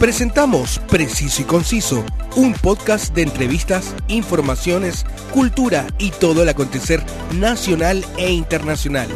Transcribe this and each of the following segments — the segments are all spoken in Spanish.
Presentamos Preciso y Conciso, un podcast de entrevistas, informaciones, cultura y todo el acontecer nacional e internacional.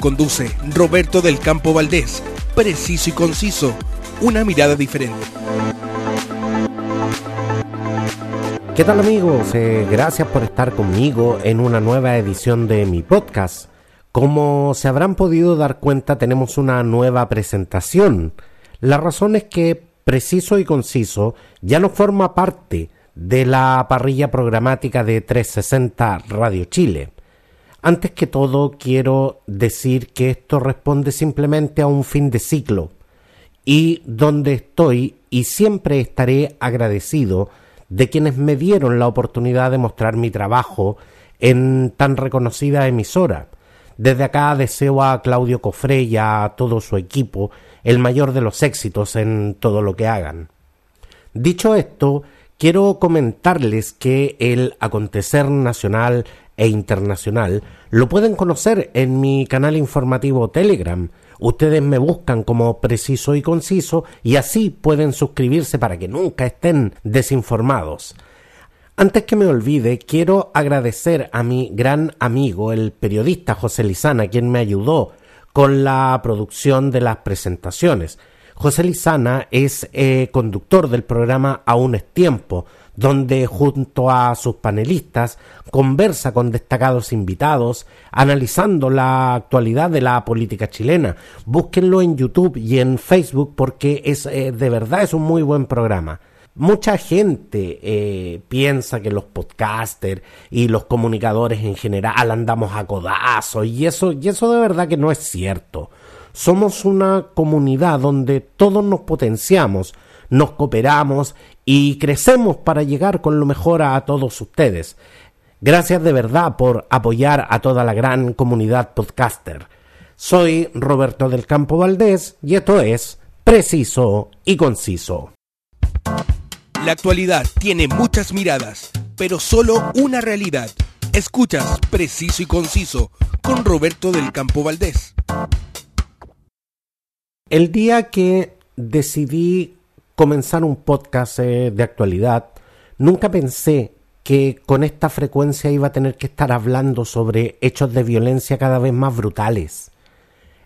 Conduce Roberto del Campo Valdés. Preciso y Conciso, una mirada diferente. ¿Qué tal amigos? Eh, gracias por estar conmigo en una nueva edición de mi podcast. Como se habrán podido dar cuenta, tenemos una nueva presentación. La razón es que Preciso y Conciso ya no forma parte de la parrilla programática de 360 Radio Chile. Antes que todo, quiero decir que esto responde simplemente a un fin de ciclo y donde estoy y siempre estaré agradecido de quienes me dieron la oportunidad de mostrar mi trabajo en tan reconocida emisora. Desde acá deseo a Claudio Cofré y a todo su equipo el mayor de los éxitos en todo lo que hagan. Dicho esto, quiero comentarles que el acontecer nacional e internacional lo pueden conocer en mi canal informativo Telegram, Ustedes me buscan como preciso y conciso y así pueden suscribirse para que nunca estén desinformados. Antes que me olvide, quiero agradecer a mi gran amigo, el periodista José Lizana, quien me ayudó con la producción de las presentaciones. José Lizana es eh, conductor del programa Aún es tiempo, donde junto a sus panelistas conversa con destacados invitados, analizando la actualidad de la política chilena. Búsquenlo en YouTube y en Facebook porque es eh, de verdad es un muy buen programa. Mucha gente eh, piensa que los podcasters y los comunicadores en general andamos a codazos y eso, y eso de verdad que no es cierto. Somos una comunidad donde todos nos potenciamos, nos cooperamos y crecemos para llegar con lo mejor a todos ustedes. Gracias de verdad por apoyar a toda la gran comunidad podcaster. Soy Roberto del Campo Valdés y esto es Preciso y Conciso. La actualidad tiene muchas miradas, pero solo una realidad. Escuchas Preciso y Conciso con Roberto del Campo Valdés. El día que decidí comenzar un podcast eh, de actualidad, nunca pensé que con esta frecuencia iba a tener que estar hablando sobre hechos de violencia cada vez más brutales.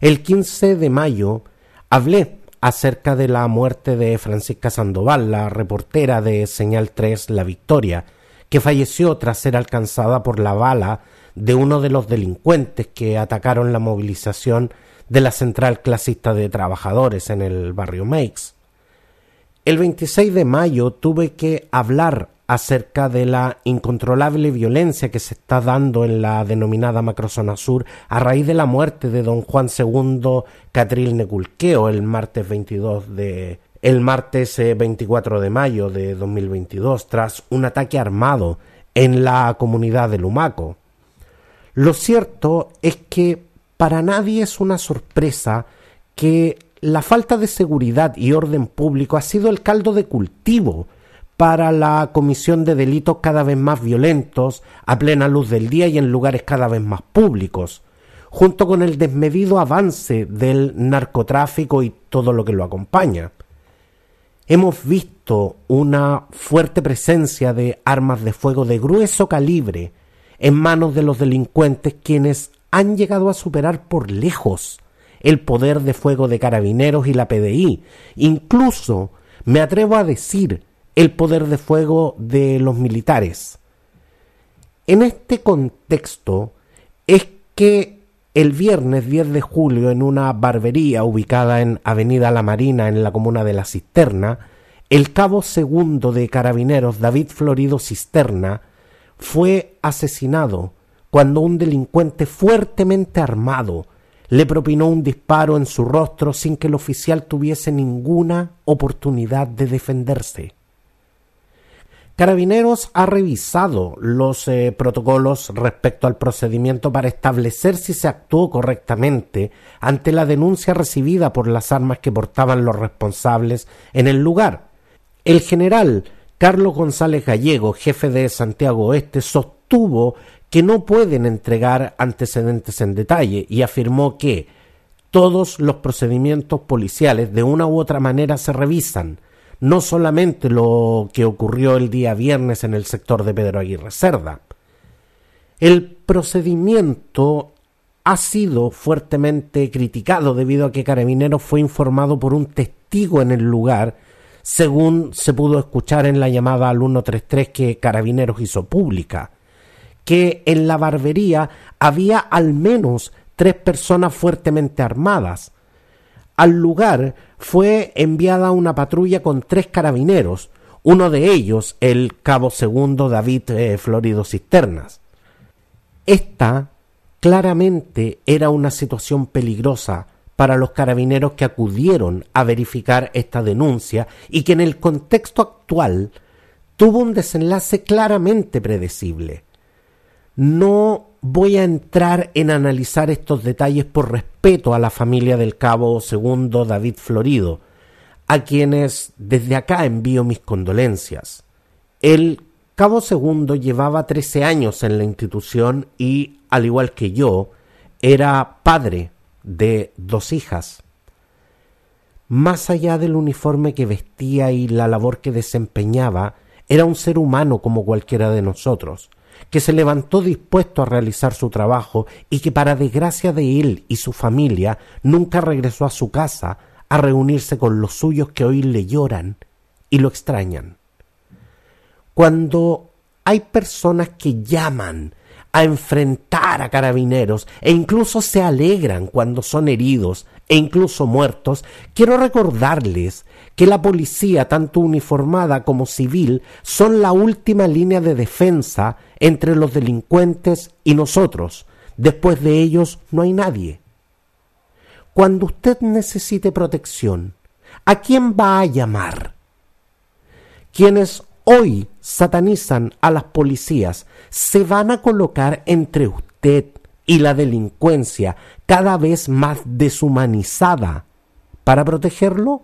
El 15 de mayo hablé acerca de la muerte de Francisca Sandoval, la reportera de Señal 3 La Victoria, que falleció tras ser alcanzada por la bala de uno de los delincuentes que atacaron la movilización de la Central Clasista de Trabajadores en el barrio Meix. El 26 de mayo tuve que hablar acerca de la incontrolable violencia que se está dando en la denominada macrozona sur a raíz de la muerte de don Juan II Catril Neculqueo el martes 22 de el martes 24 eh, de mayo de 2022 tras un ataque armado en la comunidad de Lumaco. Lo cierto es que para nadie es una sorpresa que la falta de seguridad y orden público ha sido el caldo de cultivo para la comisión de delitos cada vez más violentos, a plena luz del día y en lugares cada vez más públicos, junto con el desmedido avance del narcotráfico y todo lo que lo acompaña. Hemos visto una fuerte presencia de armas de fuego de grueso calibre en manos de los delincuentes quienes han llegado a superar por lejos el poder de fuego de carabineros y la PDI, incluso me atrevo a decir el poder de fuego de los militares. En este contexto es que el viernes 10 de julio en una barbería ubicada en Avenida La Marina en la comuna de La Cisterna, el cabo segundo de carabineros David Florido Cisterna fue asesinado cuando un delincuente fuertemente armado le propinó un disparo en su rostro sin que el oficial tuviese ninguna oportunidad de defenderse. Carabineros ha revisado los eh, protocolos respecto al procedimiento para establecer si se actuó correctamente ante la denuncia recibida por las armas que portaban los responsables en el lugar. El general Carlos González Gallego, jefe de Santiago Oeste, sostuvo que no pueden entregar antecedentes en detalle y afirmó que todos los procedimientos policiales de una u otra manera se revisan. No solamente lo que ocurrió el día viernes en el sector de Pedro Aguirre Cerda. El procedimiento ha sido fuertemente criticado debido a que Carabineros fue informado por un testigo en el lugar, según se pudo escuchar en la llamada al 133 que Carabineros hizo pública, que en la barbería había al menos tres personas fuertemente armadas. Al lugar fue enviada una patrulla con tres carabineros, uno de ellos el cabo segundo David eh, Florido Cisternas. Esta claramente era una situación peligrosa para los carabineros que acudieron a verificar esta denuncia y que en el contexto actual tuvo un desenlace claramente predecible. No voy a entrar en analizar estos detalles por respeto a la familia del cabo segundo David Florido, a quienes desde acá envío mis condolencias. El cabo segundo llevaba trece años en la institución y al igual que yo, era padre de dos hijas. Más allá del uniforme que vestía y la labor que desempeñaba, era un ser humano como cualquiera de nosotros, que se levantó dispuesto a realizar su trabajo y que para desgracia de él y su familia nunca regresó a su casa a reunirse con los suyos que hoy le lloran y lo extrañan. Cuando hay personas que llaman a enfrentar a carabineros e incluso se alegran cuando son heridos e incluso muertos, quiero recordarles que la policía, tanto uniformada como civil, son la última línea de defensa entre los delincuentes y nosotros. Después de ellos no hay nadie. Cuando usted necesite protección, ¿a quién va a llamar? Quienes hoy satanizan a las policías se van a colocar entre usted y la delincuencia cada vez más deshumanizada para protegerlo?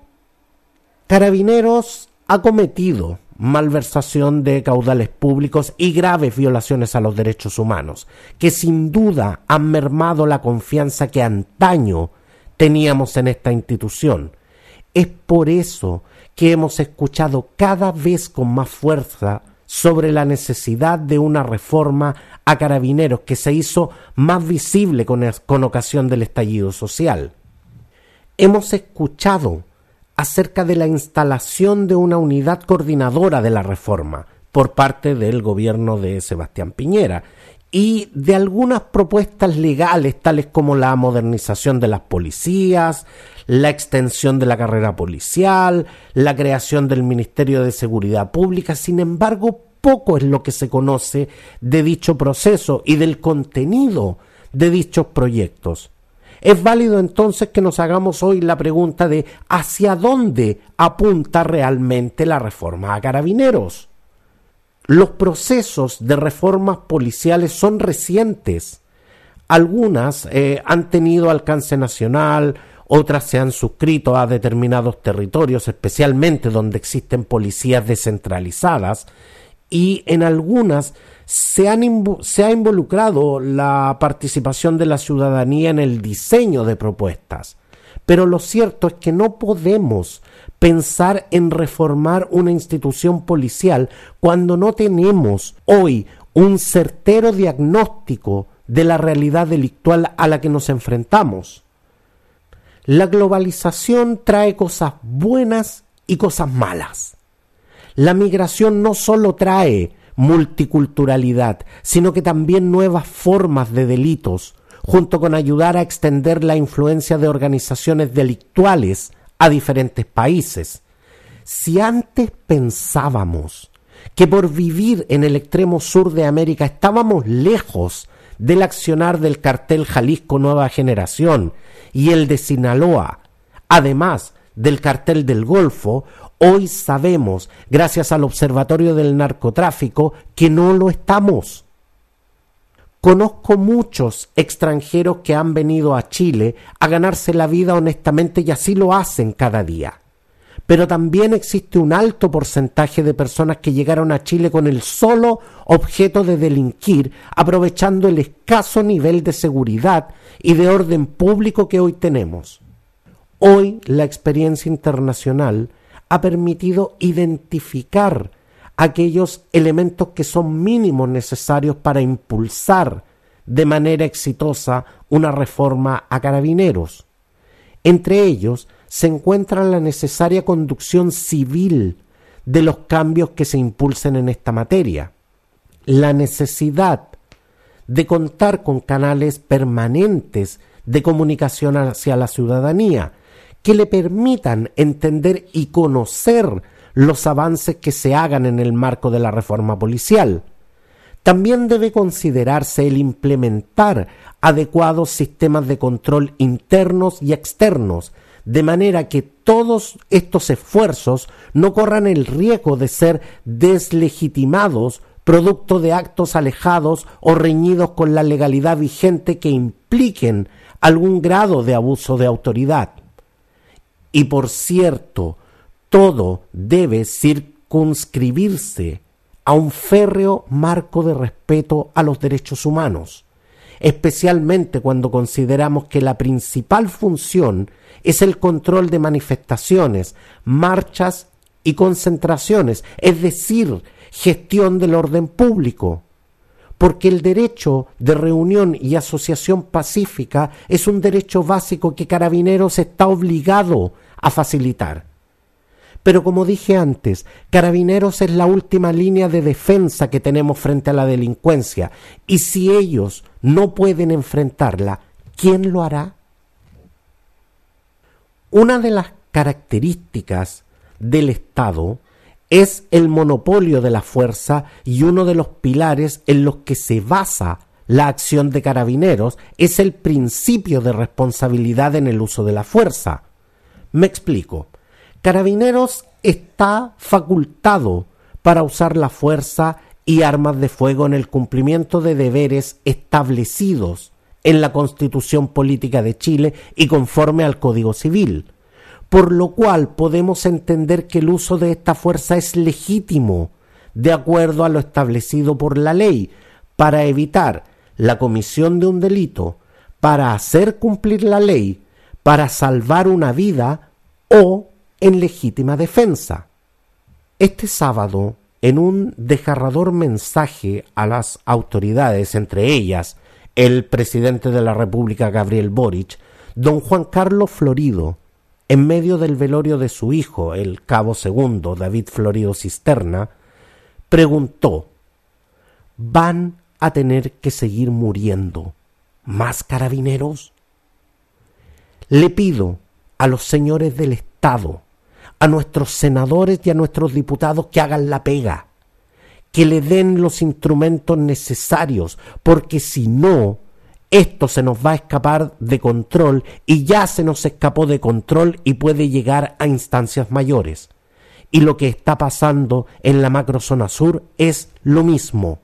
Carabineros ha cometido malversación de caudales públicos y graves violaciones a los derechos humanos, que sin duda han mermado la confianza que antaño teníamos en esta institución. Es por eso que hemos escuchado cada vez con más fuerza sobre la necesidad de una reforma a carabineros que se hizo más visible con, con ocasión del estallido social. Hemos escuchado acerca de la instalación de una unidad coordinadora de la reforma por parte del gobierno de Sebastián Piñera y de algunas propuestas legales tales como la modernización de las policías, la extensión de la carrera policial, la creación del Ministerio de Seguridad Pública. Sin embargo, poco es lo que se conoce de dicho proceso y del contenido de dichos proyectos. Es válido entonces que nos hagamos hoy la pregunta de hacia dónde apunta realmente la reforma a carabineros. Los procesos de reformas policiales son recientes. Algunas eh, han tenido alcance nacional, otras se han suscrito a determinados territorios, especialmente donde existen policías descentralizadas, y en algunas se, se ha involucrado la participación de la ciudadanía en el diseño de propuestas. Pero lo cierto es que no podemos pensar en reformar una institución policial cuando no tenemos hoy un certero diagnóstico de la realidad delictual a la que nos enfrentamos. La globalización trae cosas buenas y cosas malas. La migración no solo trae multiculturalidad, sino que también nuevas formas de delitos, junto con ayudar a extender la influencia de organizaciones delictuales a diferentes países. Si antes pensábamos que por vivir en el extremo sur de América estábamos lejos del accionar del cartel Jalisco Nueva Generación y el de Sinaloa, además del cartel del Golfo, hoy sabemos, gracias al Observatorio del Narcotráfico, que no lo estamos. Conozco muchos extranjeros que han venido a Chile a ganarse la vida honestamente y así lo hacen cada día. Pero también existe un alto porcentaje de personas que llegaron a Chile con el solo objeto de delinquir, aprovechando el escaso nivel de seguridad y de orden público que hoy tenemos. Hoy la experiencia internacional ha permitido identificar aquellos elementos que son mínimos necesarios para impulsar de manera exitosa una reforma a carabineros. Entre ellos se encuentra la necesaria conducción civil de los cambios que se impulsen en esta materia, la necesidad de contar con canales permanentes de comunicación hacia la ciudadanía que le permitan entender y conocer los avances que se hagan en el marco de la reforma policial. También debe considerarse el implementar adecuados sistemas de control internos y externos, de manera que todos estos esfuerzos no corran el riesgo de ser deslegitimados producto de actos alejados o reñidos con la legalidad vigente que impliquen algún grado de abuso de autoridad. Y por cierto, todo debe circunscribirse a un férreo marco de respeto a los derechos humanos, especialmente cuando consideramos que la principal función es el control de manifestaciones, marchas y concentraciones, es decir, gestión del orden público, porque el derecho de reunión y asociación pacífica es un derecho básico que Carabineros está obligado a facilitar. Pero como dije antes, Carabineros es la última línea de defensa que tenemos frente a la delincuencia, y si ellos no pueden enfrentarla, ¿quién lo hará? Una de las características del Estado es el monopolio de la fuerza y uno de los pilares en los que se basa la acción de carabineros es el principio de responsabilidad en el uso de la fuerza. Me explico. Carabineros está facultado para usar la fuerza y armas de fuego en el cumplimiento de deberes establecidos en la Constitución Política de Chile y conforme al Código Civil, por lo cual podemos entender que el uso de esta fuerza es legítimo, de acuerdo a lo establecido por la ley, para evitar la comisión de un delito, para hacer cumplir la ley, para salvar una vida o en legítima defensa. Este sábado, en un desgarrador mensaje a las autoridades, entre ellas el presidente de la República Gabriel Boric, don Juan Carlos Florido, en medio del velorio de su hijo, el cabo segundo David Florido Cisterna, preguntó ¿Van a tener que seguir muriendo más carabineros? Le pido a los señores del Estado a nuestros senadores y a nuestros diputados que hagan la pega, que le den los instrumentos necesarios, porque si no, esto se nos va a escapar de control y ya se nos escapó de control y puede llegar a instancias mayores. Y lo que está pasando en la macrozona sur es lo mismo.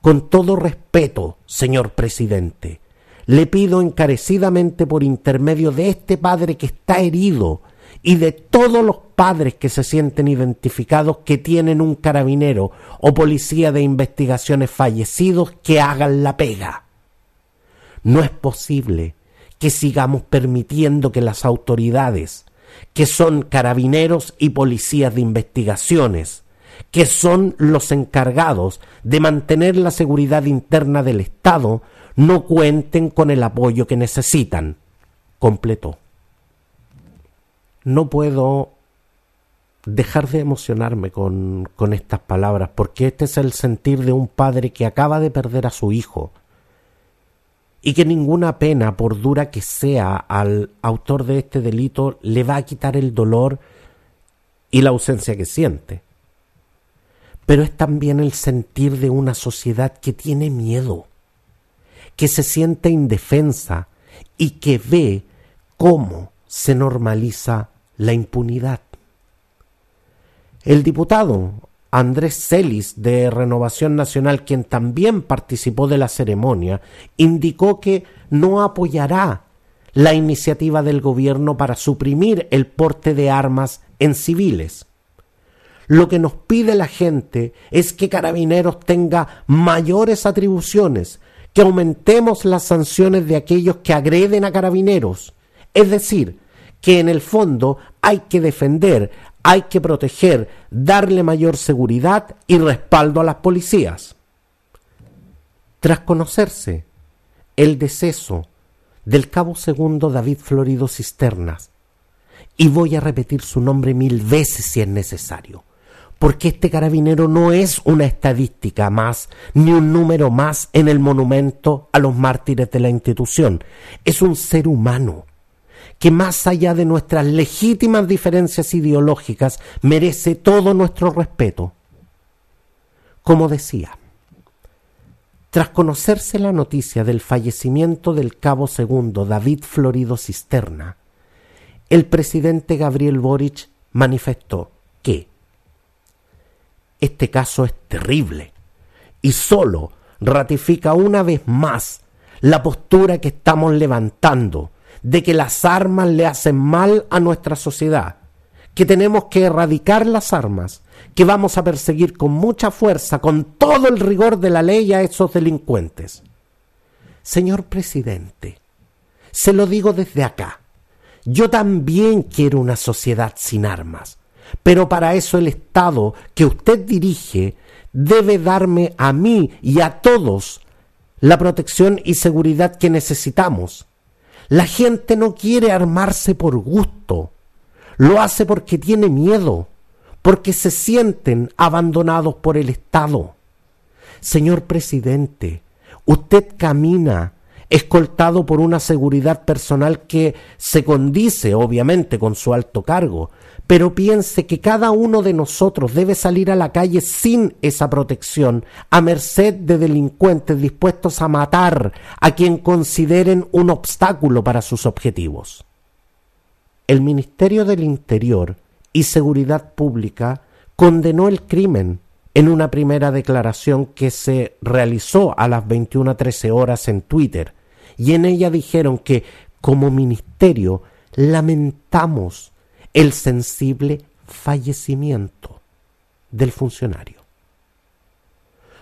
Con todo respeto, señor presidente, le pido encarecidamente por intermedio de este padre que está herido, y de todos los padres que se sienten identificados que tienen un carabinero o policía de investigaciones fallecidos que hagan la pega. No es posible que sigamos permitiendo que las autoridades, que son carabineros y policías de investigaciones, que son los encargados de mantener la seguridad interna del Estado, no cuenten con el apoyo que necesitan. Completó no puedo dejar de emocionarme con, con, estas palabras, porque este es el sentir de un padre que acaba de perder a su hijo y que ninguna pena, por dura que sea al autor de este delito, le va a quitar el dolor y la ausencia que siente. Pero es también el sentir de una sociedad que tiene miedo, que se siente indefensa y que ve cómo se normaliza la impunidad. El diputado Andrés Celis de Renovación Nacional, quien también participó de la ceremonia, indicó que no apoyará la iniciativa del gobierno para suprimir el porte de armas en civiles. Lo que nos pide la gente es que Carabineros tenga mayores atribuciones, que aumentemos las sanciones de aquellos que agreden a Carabineros, es decir, que en el fondo hay que defender hay que proteger, darle mayor seguridad y respaldo a las policías. Tras conocerse el deceso del cabo segundo David Florido Cisternas, y voy a repetir su nombre mil veces si es necesario, porque este carabinero no es una estadística más, ni un número más en el monumento a los mártires de la institución, es un ser humano que más allá de nuestras legítimas diferencias ideológicas merece todo nuestro respeto. Como decía, tras conocerse la noticia del fallecimiento del cabo segundo David Florido Cisterna, el presidente Gabriel Boric manifestó que este caso es terrible y solo ratifica una vez más la postura que estamos levantando de que las armas le hacen mal a nuestra sociedad, que tenemos que erradicar las armas, que vamos a perseguir con mucha fuerza, con todo el rigor de la ley a esos delincuentes. Señor presidente, se lo digo desde acá, yo también quiero una sociedad sin armas, pero para eso el Estado que usted dirige debe darme a mí y a todos la protección y seguridad que necesitamos. La gente no quiere armarse por gusto, lo hace porque tiene miedo, porque se sienten abandonados por el Estado. Señor presidente, usted camina escoltado por una seguridad personal que se condice obviamente con su alto cargo, pero piense que cada uno de nosotros debe salir a la calle sin esa protección, a merced de delincuentes dispuestos a matar a quien consideren un obstáculo para sus objetivos. El Ministerio del Interior y Seguridad Pública condenó el crimen en una primera declaración que se realizó a las 21.13 horas en Twitter, y en ella dijeron que como ministerio lamentamos el sensible fallecimiento del funcionario.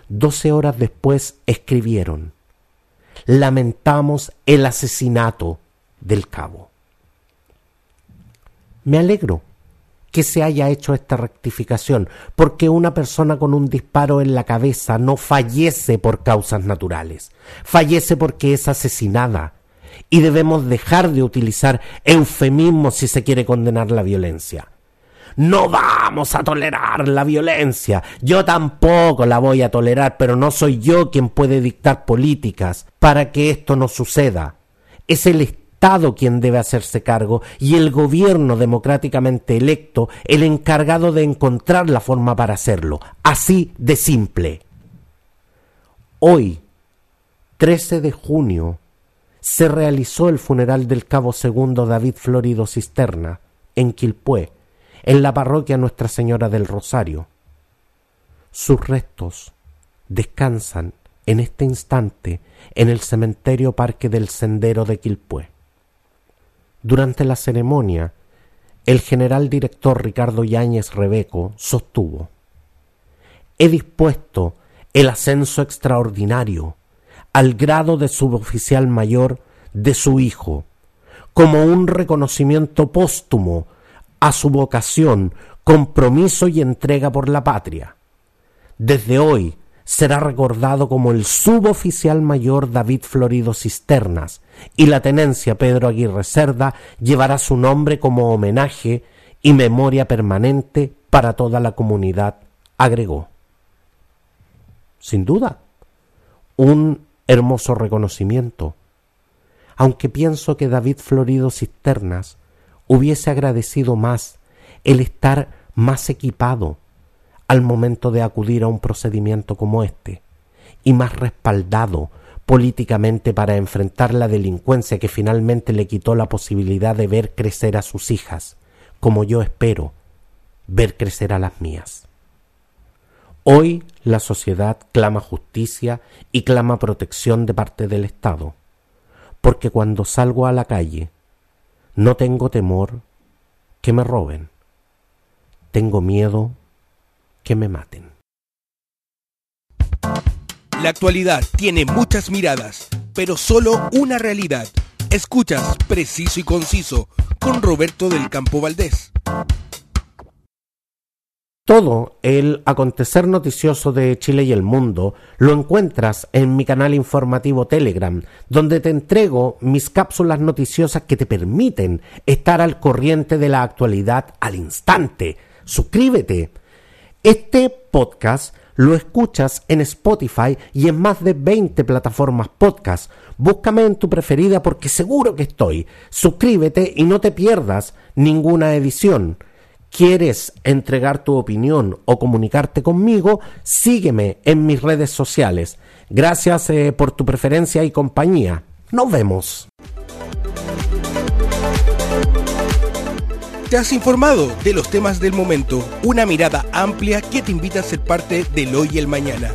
Doce horas después escribieron, lamentamos el asesinato del cabo. Me alegro que se haya hecho esta rectificación, porque una persona con un disparo en la cabeza no fallece por causas naturales, fallece porque es asesinada, y debemos dejar de utilizar eufemismos si se quiere condenar la violencia. No vamos a tolerar la violencia. Yo tampoco la voy a tolerar, pero no soy yo quien puede dictar políticas para que esto no suceda. Es el Estado quien debe hacerse cargo y el gobierno democráticamente electo el encargado de encontrar la forma para hacerlo. Así de simple. Hoy, 13 de junio, se realizó el funeral del cabo segundo David Florido Cisterna en Quilpué, en la parroquia Nuestra Señora del Rosario. Sus restos descansan en este instante en el cementerio Parque del Sendero de Quilpué. Durante la ceremonia, el general director Ricardo Yáñez Rebeco sostuvo He dispuesto el ascenso extraordinario al grado de suboficial mayor de su hijo, como un reconocimiento póstumo a su vocación, compromiso y entrega por la patria. Desde hoy será recordado como el suboficial mayor David Florido Cisternas y la tenencia Pedro Aguirre Cerda llevará su nombre como homenaje y memoria permanente para toda la comunidad, agregó. Sin duda, un hermoso reconocimiento, aunque pienso que David Florido Cisternas hubiese agradecido más el estar más equipado al momento de acudir a un procedimiento como este y más respaldado políticamente para enfrentar la delincuencia que finalmente le quitó la posibilidad de ver crecer a sus hijas, como yo espero ver crecer a las mías. Hoy la sociedad clama justicia y clama protección de parte del Estado, porque cuando salgo a la calle no tengo temor que me roben, tengo miedo que me maten. La actualidad tiene muchas miradas, pero solo una realidad. Escuchas Preciso y Conciso con Roberto del Campo Valdés. Todo el acontecer noticioso de Chile y el mundo lo encuentras en mi canal informativo Telegram, donde te entrego mis cápsulas noticiosas que te permiten estar al corriente de la actualidad al instante. Suscríbete. Este podcast lo escuchas en Spotify y en más de 20 plataformas podcast. Búscame en tu preferida porque seguro que estoy. Suscríbete y no te pierdas ninguna edición quieres entregar tu opinión o comunicarte conmigo, sígueme en mis redes sociales. Gracias eh, por tu preferencia y compañía. Nos vemos. Te has informado de los temas del momento, una mirada amplia que te invita a ser parte del hoy y el mañana.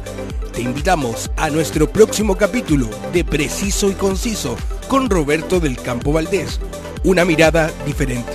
Te invitamos a nuestro próximo capítulo de Preciso y Conciso con Roberto del Campo Valdés. Una mirada diferente.